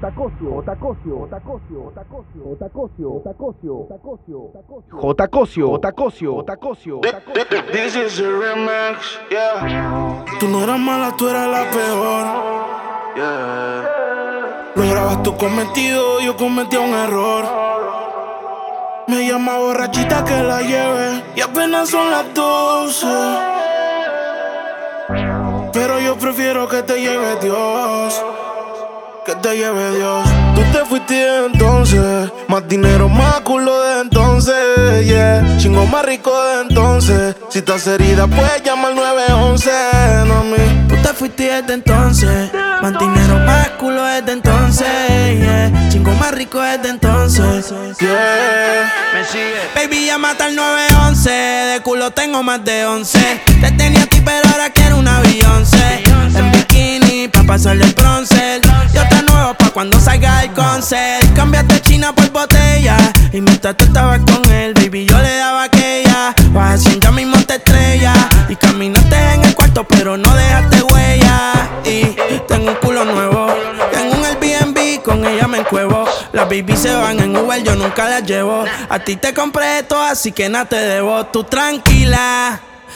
Otacosio, Otacosio, Otacosio, Otacosio, Otacosio, Otacosio, Otacosio, Otacosio, Otacosio, Otacosio, This is a remix, yeah. Tú no eras mala, tú eras la peor. Yeah. Lo grabas tú cometido, yo cometí un error. Me llama borrachita que la lleve y apenas son las 12. Pero yo prefiero que te lleve Dios que te lleve Dios. Tú te fuiste entonces, más dinero, más culo de entonces, yeah. Chingo más rico de entonces. Si estás herida, puedes llamar 911, no mí. Tú te fuiste desde entonces, más dinero, más culo desde entonces, yeah. Chingo más rico desde entonces, yeah. Me sigue. Baby, llama al 911, de culo tengo más de 11. Te tenía a ti, pero ahora quiero una Beyoncé. En bikini, pa' pasarle el bronce. Yo te nuevo pa' cuando salga el concert. Cambiaste China por botella. Y mientras tú estabas con él, baby, yo le daba aquella. Vas haciendo ya mismo te estrella. Y caminaste en el cuarto, pero no dejaste huella. Y tengo un culo nuevo. Tengo un Airbnb, con ella me encuevo. Las baby se van en Uber, yo nunca las llevo. A ti te compré esto, así que nada te debo. Tú tranquila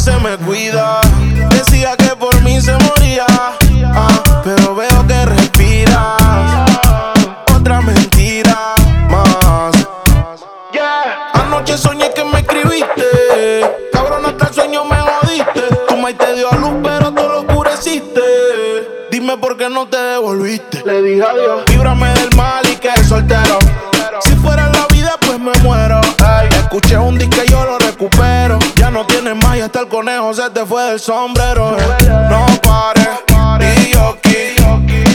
se me cuida. Decía que por mí se moría, ah, pero veo que respiras. Otra mentira más. Anoche soñé que me escribiste. Cabrón, hasta el sueño me jodiste. Tu maíz te dio a luz, pero tú lo oscureciste. Dime por qué no te devolviste. Le dije adiós. Líbrame del mal y que soltero. Escuché un disco y yo lo recupero. Ya no tienes más y hasta el conejo se te fue del sombrero. No pares, y yo aquí.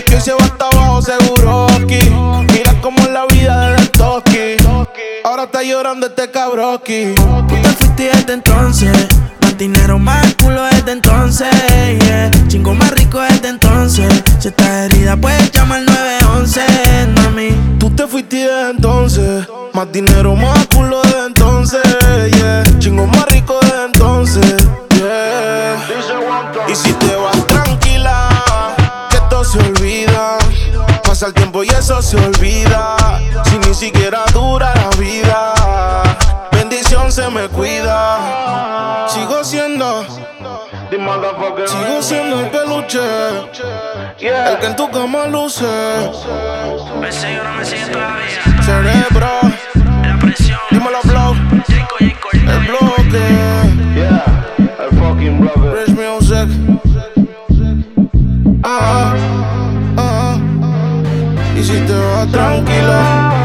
Que se va hasta abajo seguro aquí. Mira cómo es la vida del toki. Ahora está llorando este cabroki. Tú te fuiste desde entonces. Más dinero, más culo desde entonces. Chingo más rico desde entonces. Si estás herida, puedes llamar 911, mami. Tú te fuiste entonces. Más dinero, más culo desde entonces. Yeah. Chingo más rico desde entonces. Yeah. Y si te vas tranquila, que todo se olvida. Pasa el tiempo y eso se olvida. Si ni siquiera dura la vida. Bendición se me cuida. Sigo siendo. Sigo siendo el peluche. El que en tu cama luce. Me sigue no me sigue todavía. Cerebro. La presión. Dímelo, blow. El bloque. Yeah, el fucking brother. Rich music. Ah, ah, ah. Y si te vas tranquila.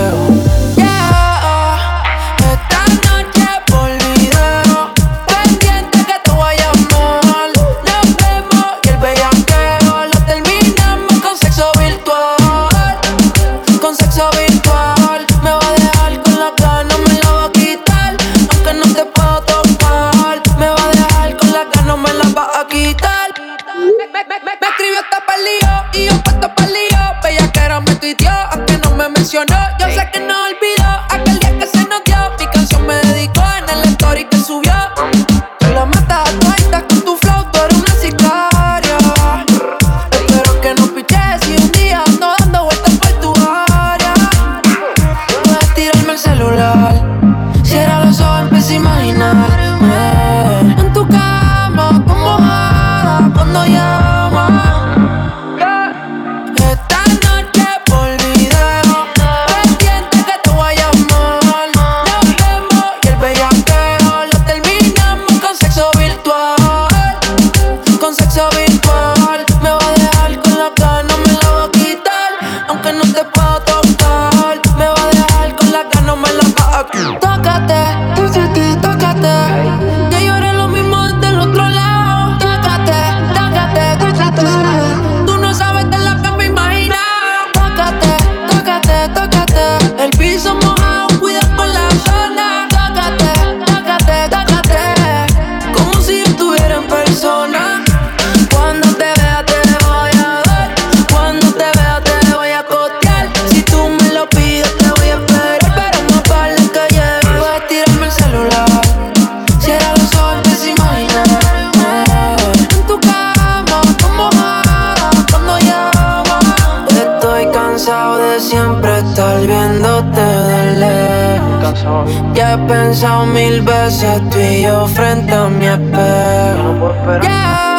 Pensado mil veces tú y yo frente a mi espejo.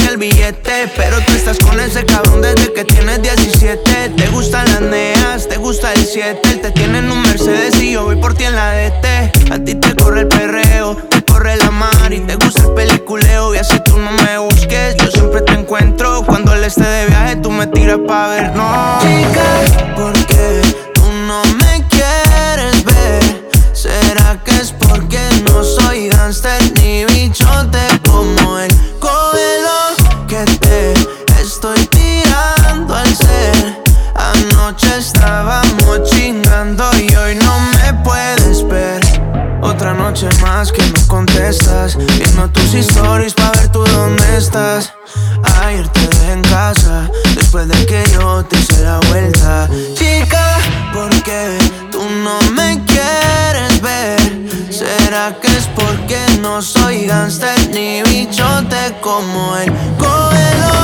El billete, pero tú estás con ese cabrón desde que tienes 17. Te gustan las neas, te gusta el 7. Él te tiene en un Mercedes y yo voy por ti en la DT. A ti te corre el perreo, te corre la mar y te gusta el peliculeo. Y así tú no me busques, yo siempre te encuentro. Cuando él esté de viaje, tú me tiras pa' ver, no. Chica, ¿por más que no contestas Viendo tus stories pa' ver tú dónde estás Ayer te dejé en casa Después de que yo te hice la vuelta Chica, ¿por qué tú no me quieres ver? ¿Será que es porque no soy gangster ni bichote como él? Cógelo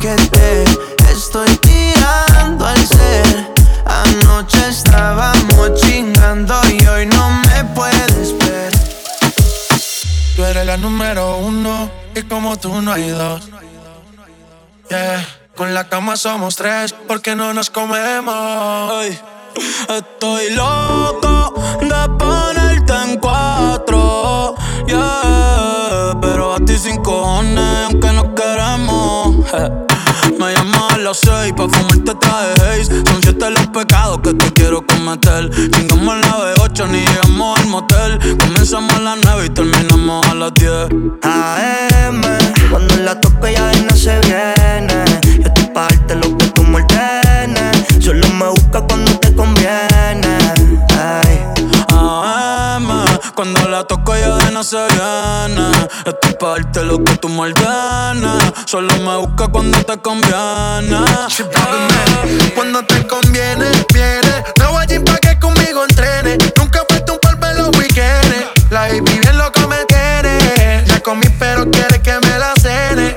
que te estoy tirando al ser Anoche estábamos chingando y hoy no me puedes. Tú eres la número uno y como tú no hay dos. Yeah. Con la cama somos tres porque no nos comemos. Ay, estoy loco de ponerte en cuatro. Yeah, pero a ti sin cojones, aunque no queremos. Las seis pa' fumarte traje haze Son siete los pecados que te quiero cometer Chingamos a las 8 ni llegamos al motel Comenzamos a las 9 y terminamos a las 10 AM, cuando la toco ya no se viene. Yo estoy pa' lo que tú me. Solo me busca cuando te conviene. Cuando la toco ya de no se viene Estoy pa' darte lo que tú Solo me busca cuando te conviene Cuando te conviene, viene. No voy allí pa' que conmigo entrene. Nunca puesto un polvo en los weekends. La baby bien loco me tiene. Ya comí, pero quiere que me la cene.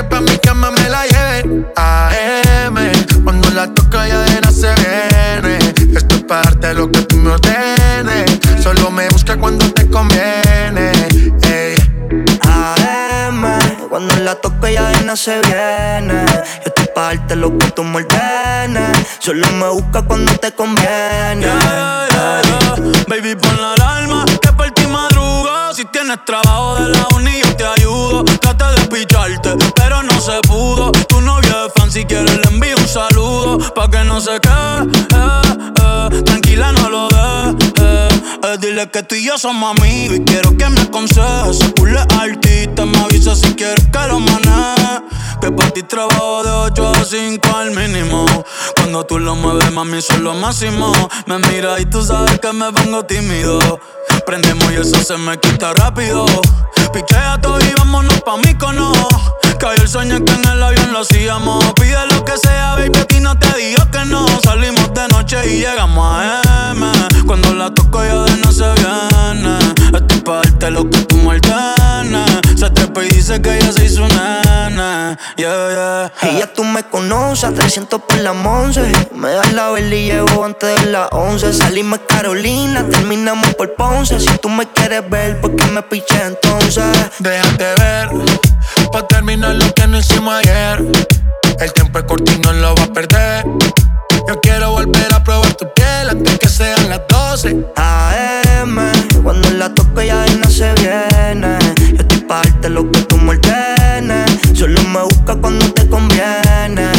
Que pa' mi cama me la lleve. AM, cuando la toca ya de nada se viene. Esto es parte de lo que tú me ordenes. Solo me busca cuando te conviene. Ey. AM, cuando la toco ya de se viene. Yo estoy pa' darte lo que tú me ordenes. Solo me busca cuando te conviene. Yeah, yeah, yeah. Baby, pon la alarma tienes trabajo de la uni, yo te ayudo. Traté de picharte, pero no se pudo. Tu novio es si quieres le envío un saludo. Pa' que no se quede, eh, eh. tranquila, no lo de. Eh, Eh, dile que tú y yo somos amigos y quiero que me aconsejes. Se pule artista, me avisa si quieres que lo maneje. Que para ti trabajo de 8 a 5 al mínimo. Cuando tú lo mueves, mami, soy lo máximo. Me mira y tú sabes que me pongo tímido. Prendemos y eso se me quita rápido. Pichea todo y vámonos pa' mí cono. Cayó el sueño que en el avión lo hacíamos. Pide lo que sea, baby, a ti no te digo que no. Salimos de noche y llegamos a M. Cuando la toco ya de no se viene. Estoy pa' darte lo que tú me Se y dice que ella se hizo nana. Yeah, yeah. Y ya tú me conoces, 300 por la once. Me das la vela y llego antes de las 11. Salimos Carolina, terminamos por Ponce. Si tú me quieres ver, ¿por qué me piché entonces? Déjate ver, pa' terminar lo que no hicimos ayer. El tiempo es corto y no lo va a perder. Yo quiero volver a probar tu piel antes que sean las 12 AM, cuando la toco ya no se viene. Lo que tú me Solo me busca cuando te conviene.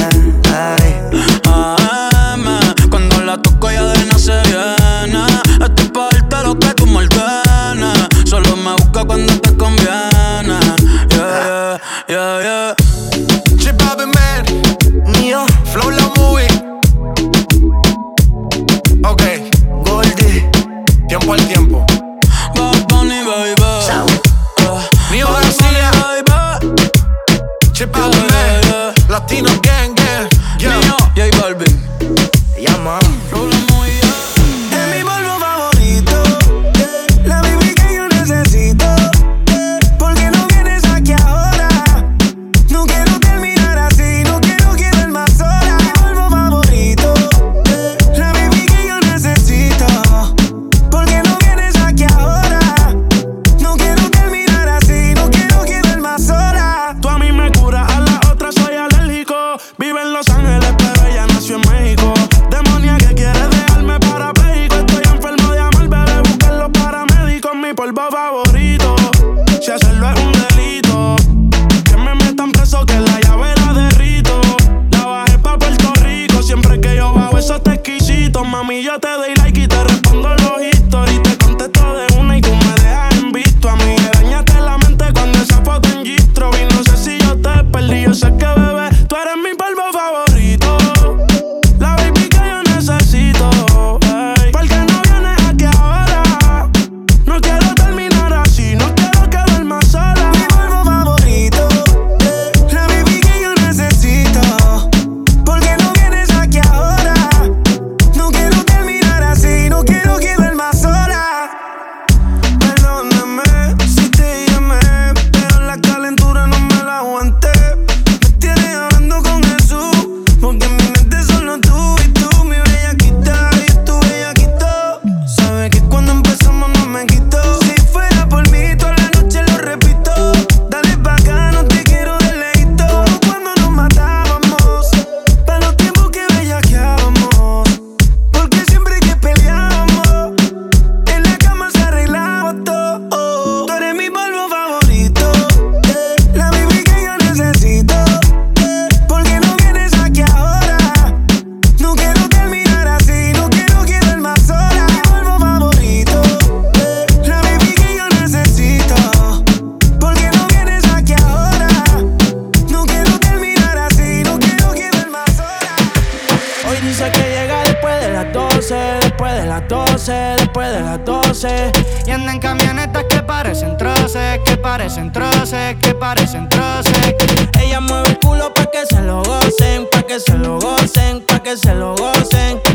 sobao, eso está exquisito. Mami, yo te doy like y te respondo los 12, después de las 12. Y andan camionetas que parecen troces, que parecen troces, que parecen troces. Ella mueve el culo pa' que se lo gocen, pa' que se lo gocen, pa' que se lo gocen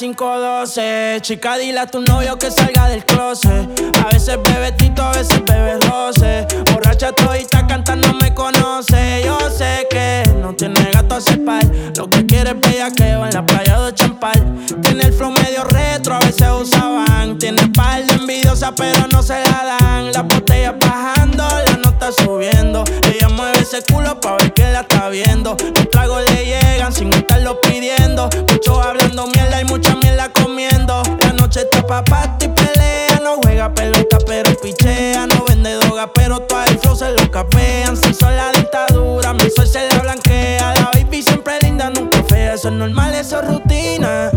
Chica, dile a tu novio que salga del closet. A veces bebe tito, a veces bebe roce. Borracha todita cantando me conoce. Yo sé que no tiene gato a par. Lo que quiere es bellaqueo en la playa de Champal. Tiene el flow medio retro, a veces usaban. Tiene par de envidiosa, pero no se la dan. La botella bajando, la ella mueve ese culo pa' ver que la está viendo. Los tragos le llegan sin estarlo pidiendo. Muchos hablando mierda y mucha mierda comiendo. La noche está pa' y pelea. No juega pelota, pero pichea. No vende droga, pero todo el flow se lo capean. Si son la dictadura, mi sol se la blanquea. La baby siempre linda, nunca fea. Eso es normal, eso es rutina.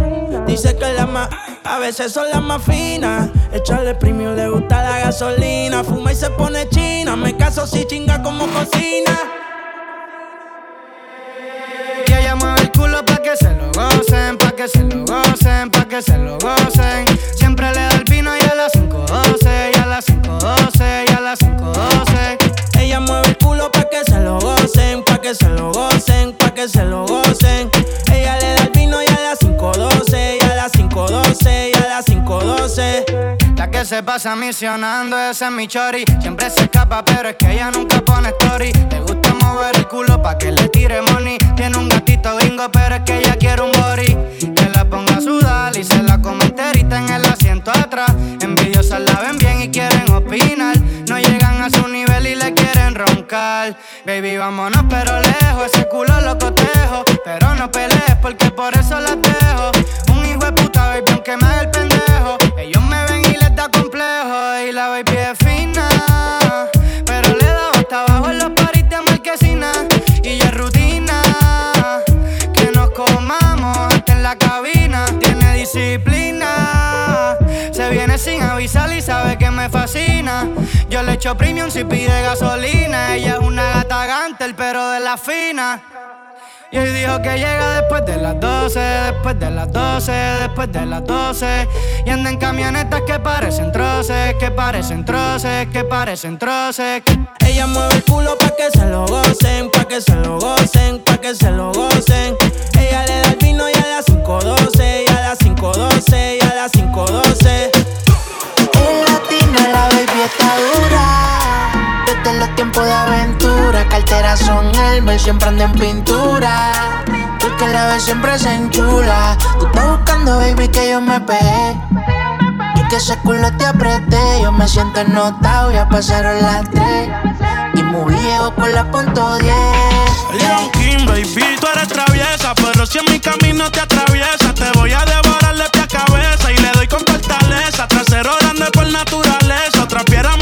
Dice que la más. A veces son las más finas. Echarle premio le gusta la gasolina. Fuma y se pone china. Me caso si chinga como cocina. Que ella mueve el culo pa' que se lo gocen, pa' que se lo gocen, pa' que se lo gocen. Pasa misionando, ese es mi chori. Siempre se escapa, pero es que ella nunca pone story. Le gusta mover el culo pa' que le tire money. Tiene un gatito gringo, pero es que ella quiere un body. Que la ponga a sudar y se la come enterita en el asiento atrás. Envidiosas la ven bien y quieren opinar. No llegan a su nivel y le quieren roncar. Baby, vámonos, pero lejos. Ese culo lo cotejo. Pero no pelees porque por eso la dejo. Un hijo de puta, baby, aunque me haga el pendejo. La baby es fina. Pero le da hasta abajo en los paris de marquesina. Y ya es rutina. Que nos comamos hasta en la cabina. Tiene disciplina. Se viene sin avisar y sabe que me fascina. Yo le echo premium si pide gasolina. Ella es una gata gantel, pero de la fina. Y hoy dijo que llega después de las 12, después de las 12, después de las 12. Y anda en camionetas que parecen troces, que parecen troces, que parecen troces. Ella mueve el culo pa' que se lo gocen, pa' que se lo gocen, pa' que se lo gocen. Ella le da el vino y a las 5.12, y a las 5.12, y a las 5.12. carteras son Elmer, siempre ando en pintura. Porque la vez siempre se enchula. Tú estás buscando, baby, que yo me pegué. Y que ese culo te apreté. Yo me siento ennotado, ya pasaron las tres. Y muy viejo con la punto 10. Leon King, baby, tú eres traviesa, pero si en mi camino te atraviesa, te voy a devorar de pie a cabeza y le doy con fortaleza. Trasero grande por naturaleza, otra piedra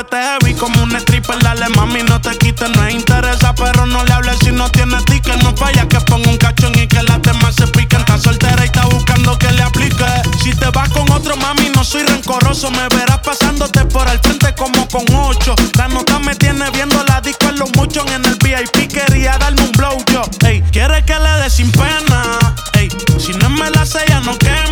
Muévete heavy como un stripper, dale mami, no te quites, no interesa, pero no le hables si no tienes ticket, no falla que ponga un cachón y que las demás se piquen. Está soltera y está buscando que le aplique. Si te vas con otro mami, no soy rencoroso, me verás pasándote por el frente como con ocho. La nota me tiene viendo la disco en los muchos en el VIP quería darme un blow yo. Ey, quiere que le dé sin pena. Ey, si no me la sella no quema.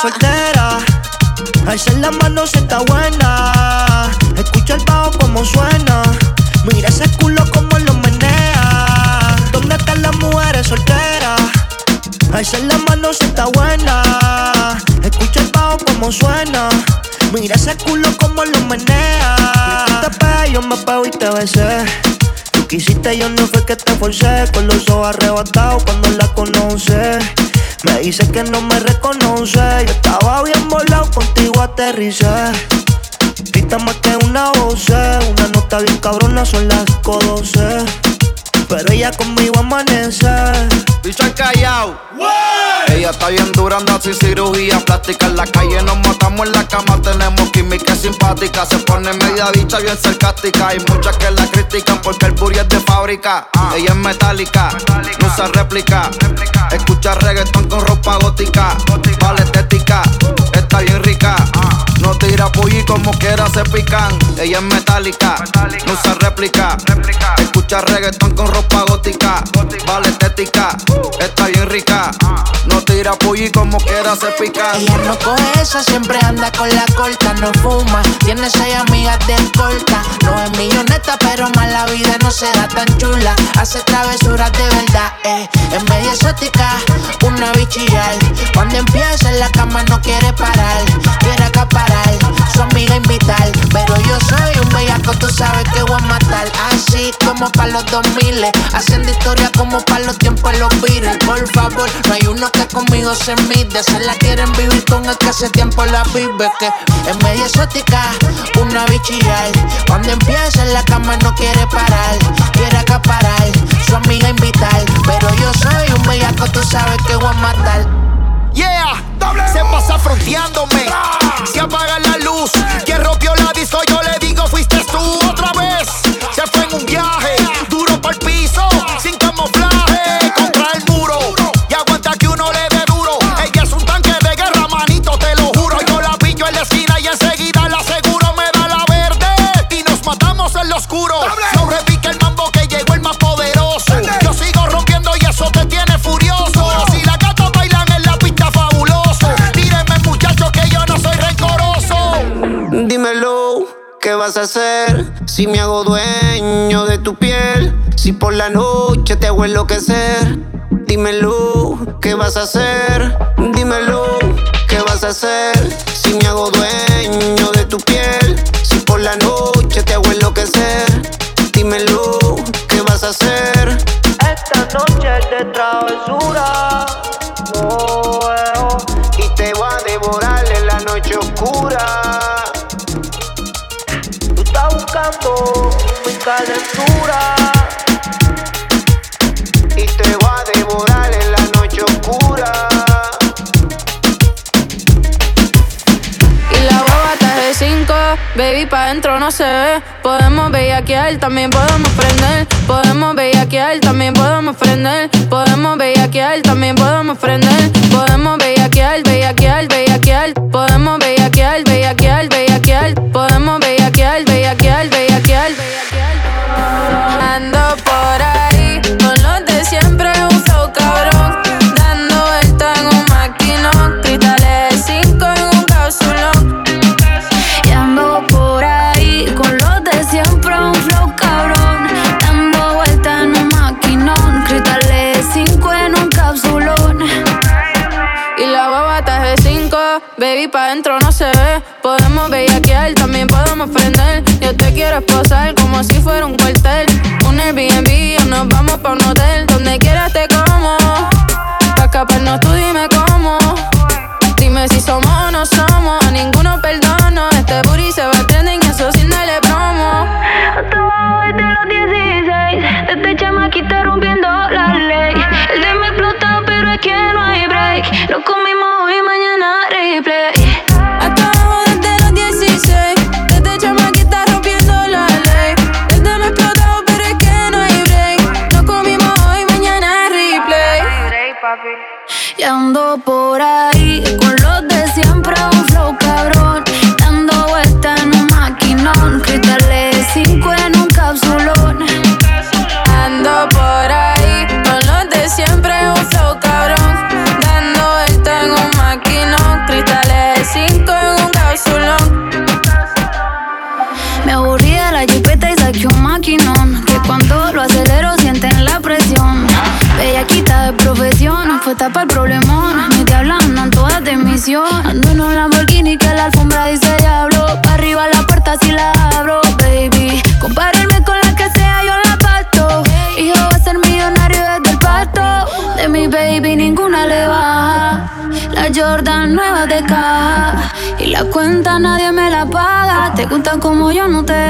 Soltera? Alza la mano si está buena. Escucha el bajo como suena. Mira ese culo como lo menea. ¿Dónde están las mujeres solteras? Alza la mano si está buena. Escucha el bajo como suena. Mira ese culo como lo menea. Tú te pegas, yo me pego y te besé. Tú quisiste, yo no fue que te forcé. Con los ojos arrebatados cuando la conoce. Me dice que no me reconoce. Yo estaba bien volado, contigo aterricé. Grita más que una voz, una nota bien cabrona, son las 5.12. Pero ella conmigo amanece. Bicho al callao. Ella está bien dura, anda sin cirugía plástica. En la calle nos matamos en la cama, tenemos química simpática. Se pone media bicha bien sarcástica. Hay muchas que la critican porque el booty es de fábrica. Ella es metálica, no usa réplica. Escucha reggaetón con ropa gótica. Vale estética, está bien rica. No tira pollo como quiera se pican. Ella es metálica, no usa réplica. Escucha reggaetón con ropa gótica. Vale estética, está bien rica. No tira pollo como quiera se pican. Ella no coge esa, siempre anda con la corta, no fuma, tiene seis amigas de corta. No es milloneta, pero más la vida no se da tan chula. Hace travesuras de verdad, eh. Es media exótica, una bichillar. Cuando empieza en la cama no quiere parar, quiere acaparar, su amiga invitar. Pero yo soy un bellaco como para los 2000 Haciendo historia como para los tiempos los Beatles. Por favor, no hay uno que conmigo se mide Se la quieren vivir con el que hace tiempo la vive Que es media exótica, una bichillar Cuando empieza en la cama no quiere parar Quiere acaparar, su amiga invitar Pero yo soy un bellaco, tú sabes que voy a matar Yeah, se pasa fronteándome. Se apaga la luz. Quien rompió la disco, yo le digo, fuiste tú otra vez. Se fue en un viaje, vas a hacer? Si me hago dueño de tu piel, si por la noche te hago enloquecer. Dímelo, ¿qué vas a hacer? Dímelo, ¿qué vas a hacer? Si me hago dueño de tu piel, si por la noche te hago enloquecer. Dímelo, ¿qué vas a hacer? Esta noche es de travesura. Oh, eh, oh. Y te voy a devorar en la noche oscura. Y te voy a devorar en la noche oscura. Y la boba está de 5, baby, pa' dentro no se ve. Podemos bellaquear, también podemos prender. Podemos bellaquear, también podemos prender. Podemos bellaquear, también podemos prender. Podemos bellaquear, bellaquear, bellaquear. Podemos bellaquear, bellaquear. Ando por ahí con los de siempre, flow cabrón. Dando vuelta en un maquinón. Cristales 5 en un cápsulón. Y ando por ahí con los de siempre, un flow cabrón. Dando vuelta en un maquinón. Cristales 5 en un capsulón. Y la baba está de 5, baby, pa' dentro no se ve. Podemos bellaquear, también podemos prender. Yo te quiero esposar como si fuera un cuartel. Un Airbnb o nos vamos pa' un hotel. Donde quieras te gustan como yo, no te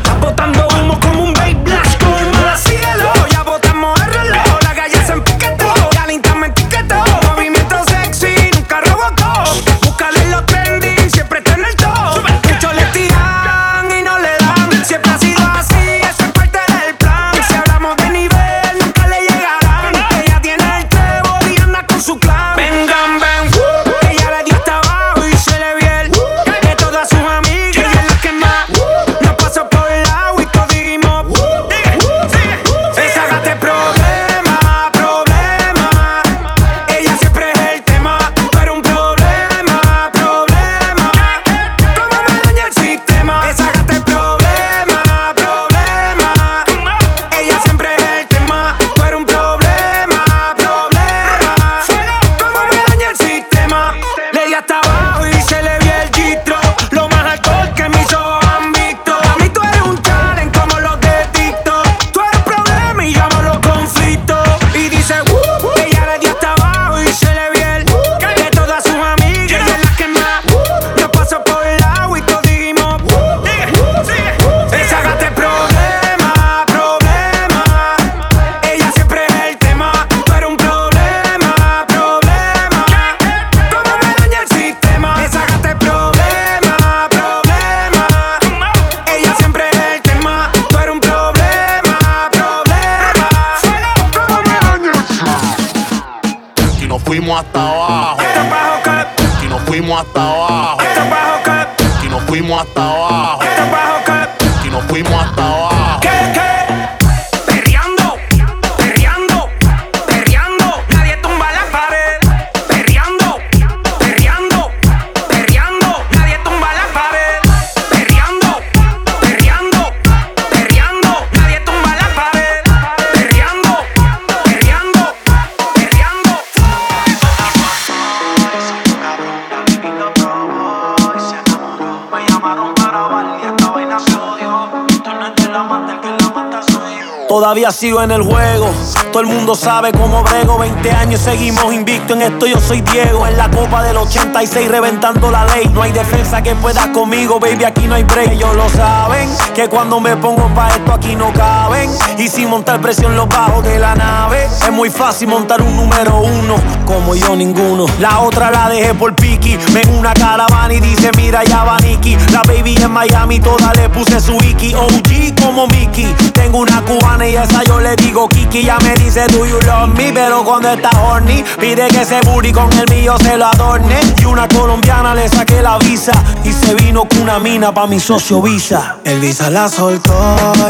Sigo en el juego. Todo el mundo sabe cómo brego. 20 años seguimos invicto en esto. Yo soy Diego. En la copa del 86 reventando la ley. No hay defensa que pueda conmigo, baby. Aquí no hay break. Ellos lo saben. Que cuando me pongo pa' esto aquí no caben. Y sin montar presión los bajos de la nave. Es muy fácil montar un número uno. Como yo ninguno. La otra la dejé por Piki. Ven una caravana y dice mira ya va Nicky. La baby en Miami toda le puse su Iki. OG como Mickey. Tengo una cubana y esa yo le digo Kiki. Ya me dice do you love me. Pero cuando está horny pide que ese booty con el mío se lo adorne. Y una colombiana le saqué la visa. Y se vino con una mina pa' mi socio Visa. El Visa la soltó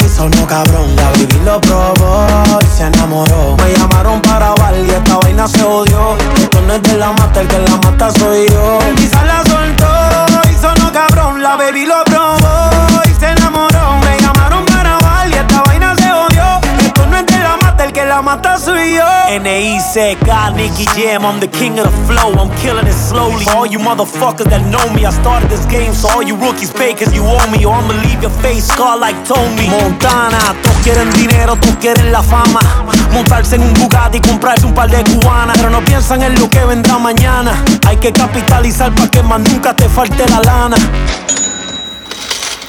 y sonó cabrón. La baby lo probó y se enamoró. Me llamaron para bailar y esta vaina se odió. Esto no es de la mata, el que la mata soy yo. Visa la soltó y sonó cabrón. La baby lo probó la mata soy yo. N.I.C.K. Nicky Jam, I'm the king of the flow. I'm killing it slowly. All you motherfuckers that know me, I started this game. So all you rookies cause you owe me. Or I'ma leave your face scarred like Tony. Montana, todos quieren dinero, todos quieren la fama. Montarse en un Bugatti y comprarse un par de cubanas. Pero no piensan en lo que vendrá mañana. Hay que capitalizar para que más nunca te falte la lana.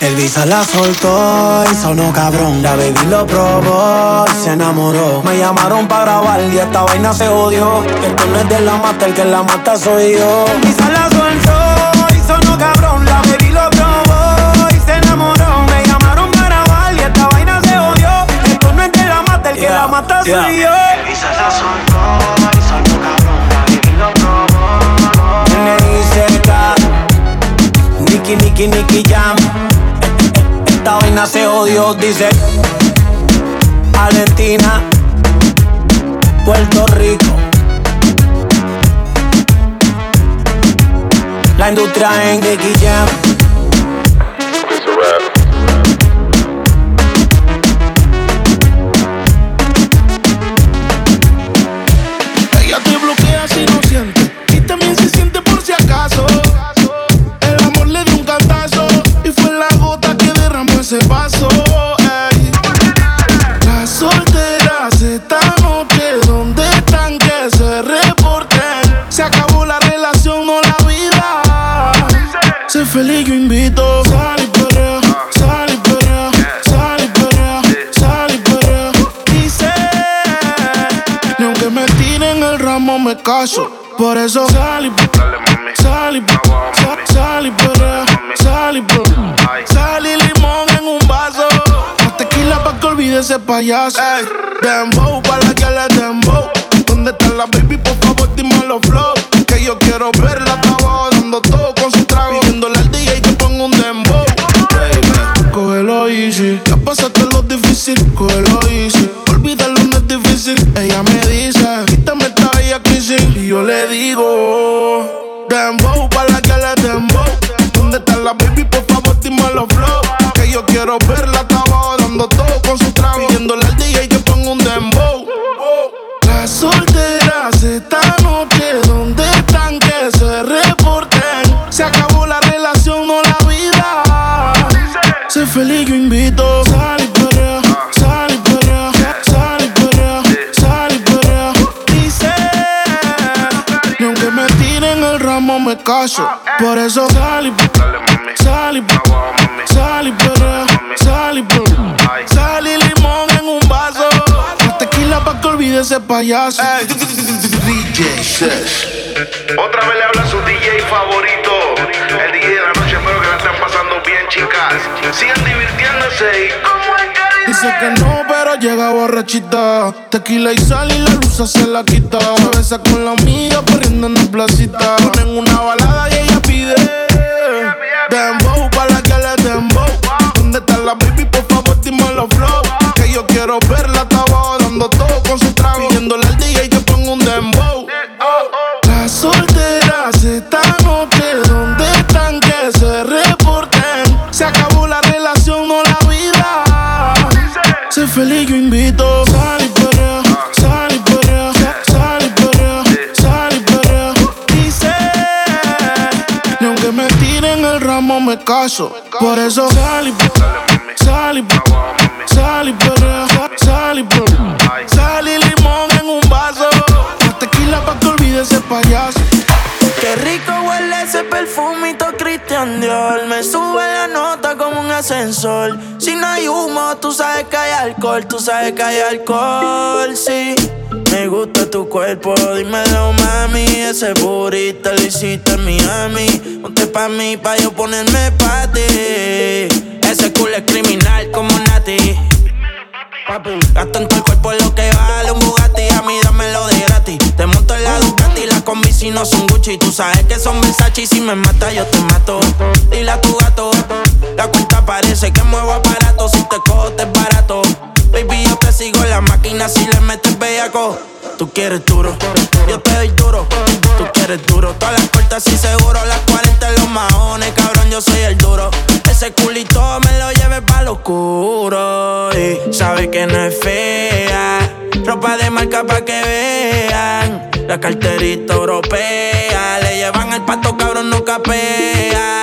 El Visa la soltó y sonó cabrón. La baby lo probó y se enamoró. Me llamaron para grabar y esta vaina se odió. Esto no es de la mata, el que la mata soy yo. El Visa la soltó y sonó cabrón. La baby lo probó y se enamoró. Me llamaron para grabar y esta vaina se odió. Esto no es de la mata, el que la mata soy yo. El Visa la soltó y sonó cabrón. La baby lo probó. N.I.C.K. Nicky, Nicky, Nicky Jam. Esta vaina se odió, dice Argentina, Puerto Rico. La industria en Jam. Caso. Por eso sal y sal y sal y sal y sal y limón en un vaso. Más tequila pa' que olvide ese payaso. Ey, dembow pa' la que le dembow. ¿Dónde está la baby? Por favor, dime los flow. Que yo quiero verla, payaso. DJ Sesh. Otra vez le habla su DJ favorito. El DJ de la noche, espero que la estén pasando bien, chicas. Sigan divirtiéndose y como es que Dice que no, pero llega borrachita. Tequila y sal y la luz se la quita. Se besa con la amiga corriendo en la placita. Ponen una balada y ella pide. Dembow pa' la que le dembow. ¿Dónde está la baby? Por favor, dime los flow. Yo quiero verla, estaba dando todo con su trago. Pidiéndole al DJ que ponga un dembow. Las solteras esta noche, ¿dónde están? Que se reporten. Se acabó la relación, no la vida. Sé feliz, yo invito. Sal y perrea, sal y perrea, sal y perrea, sal y perrea. Dice, ni aunque me tiren el ramo me caso. Por eso sal y sal y sal Me sube la nota como un ascensor. Si no hay humo, tú sabes que hay alcohol Tú sabes que hay alcohol, sí. Me gusta tu cuerpo, dímelo mami. Ese burrito lo hiciste en Miami. Ponte pa' mí, pa' yo ponerme pa' ti. Ese culo es criminal como Nati. Gasto en tu cuerpo lo que vale un Bugatti. A mí dámelo de gratis. Te monto en la Ducati Combi si no son Gucci. Tú sabes que son Versace y si me mata yo te mato. Dile a tu gato La cuenta parece que muevo aparato Si te cojo te es barato Baby yo te sigo en la máquina. Si le metes bellaco Tú quieres duro. Yo te doy duro Tú quieres duro. Todas las puertas y seguro Las 40 en los maones. Cabrón yo soy el duro. Ese culito me lo lleve pa' lo oscuro. Y sabe que no es fea. Ropa de marca pa' que vean. La carterita europea. Le llevan el pato cabrón no capea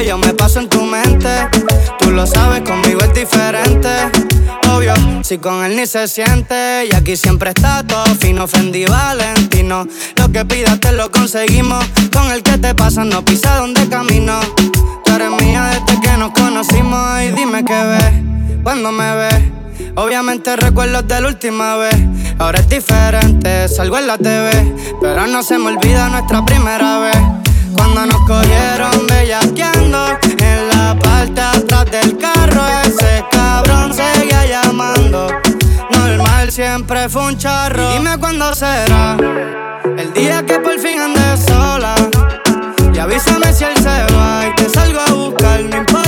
yo me paso en tu mente. Tú lo sabes, conmigo es diferente. Obvio, si con él ni se siente. Y aquí siempre está todo fino, Fendi Valentino. Lo que pidas te lo conseguimos. Con el que te pasa, no pisa donde camino. Tú eres mía desde que nos conocimos. Y dime qué ves cuando me ves. Obviamente recuerdos de la última vez. Ahora es diferente, salgo en la TV, pero no se me olvida nuestra primera vez. Cuando nos cogieron bellaqueando en la parte atrás del carro, ese cabrón seguía llamando. Normal, siempre fue un charro. Dime cuándo será el día que por fin ande sola. Y avísame si él se va y te salgo a buscar, no importa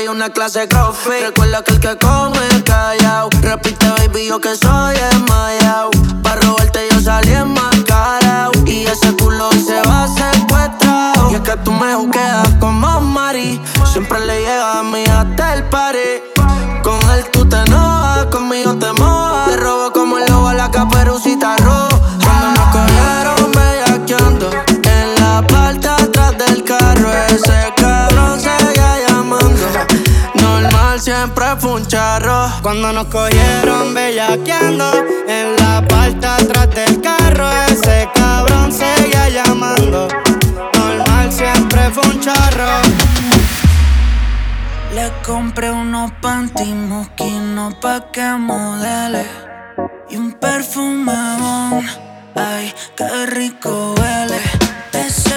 falla una clase coffee. Recuerda que el que come callao. Repite, baby, yo que soy desmayao. Pa' Cuando nos cogieron bellaqueando en la parte atrás del carro, ese cabrón seguía llamando. Normal, siempre fue un charro. Le compré unos panty mosquinos pa' que modele Y un perfume bon, ay, qué rico huele Ese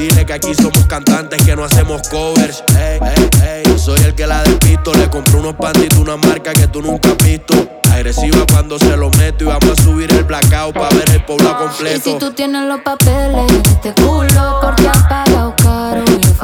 Y dile que aquí somos cantantes que no hacemos covers. Ey, ey, ey. Soy el que la despisto. Le compré unos pantitos, una marca que tú nunca has visto. Agresiva cuando se lo meto. Y vamos a subir el blackout para ver el Y completo. si tú tienes los papeles, este culo porque has pagado caro y yo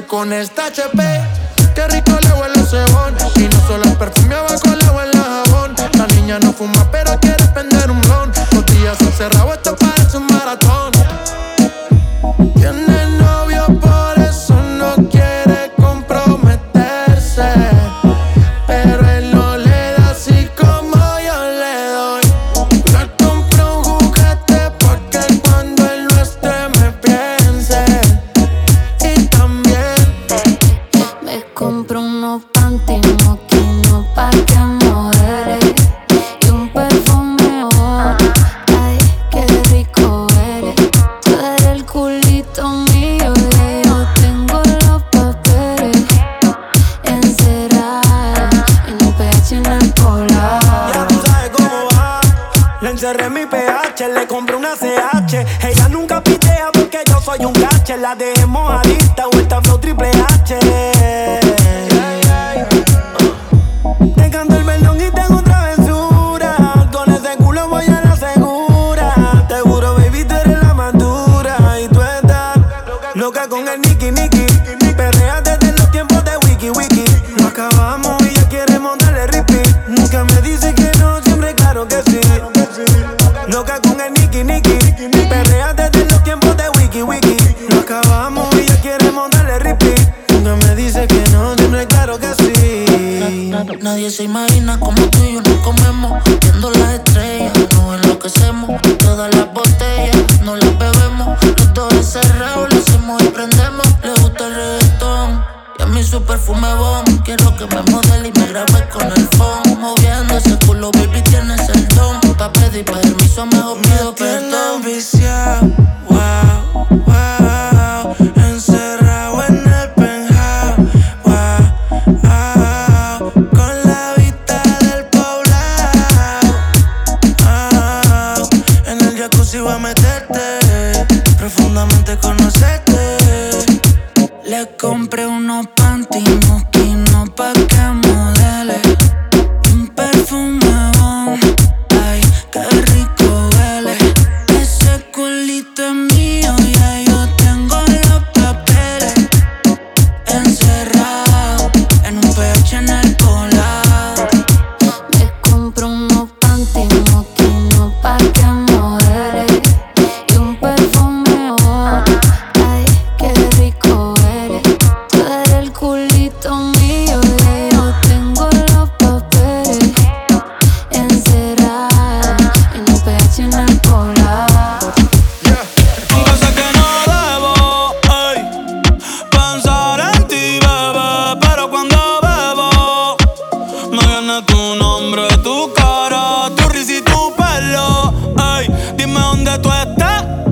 con esta HP Qué rico le huele el cebón Y no solo el perfume abajo le huele el jabón. La niña no fuma pero quiere prender un blon. Los días Quiero que me modele y me grabe hasta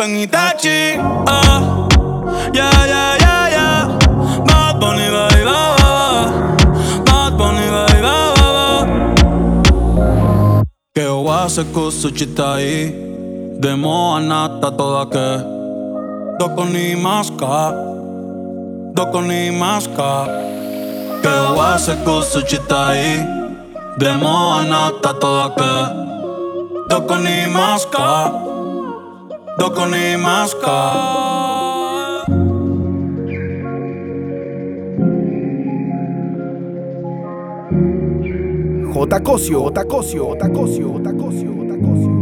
experto en Itachi. Ah, ya, ya, ya, ya. Bad Bunny, bye, bye. Se cosa De moa nata toda che Doko ni maska Doko ni maska se De moa nata toda che Doko ni maska Do con i maska. J. Cosio, J. Cosio, J. Cosio, J. Cosio, J. Cosio.